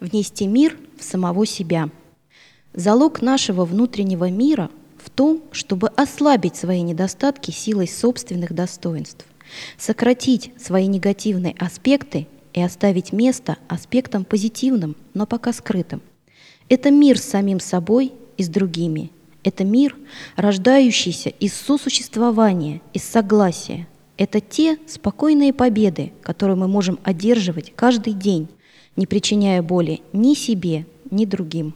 внести мир в самого себя. Залог нашего внутреннего мира в том, чтобы ослабить свои недостатки силой собственных достоинств, сократить свои негативные аспекты и оставить место аспектам позитивным, но пока скрытым. Это мир с самим собой и с другими. Это мир, рождающийся из сосуществования, из согласия. Это те спокойные победы, которые мы можем одерживать каждый день, не причиняя боли ни себе, ни другим.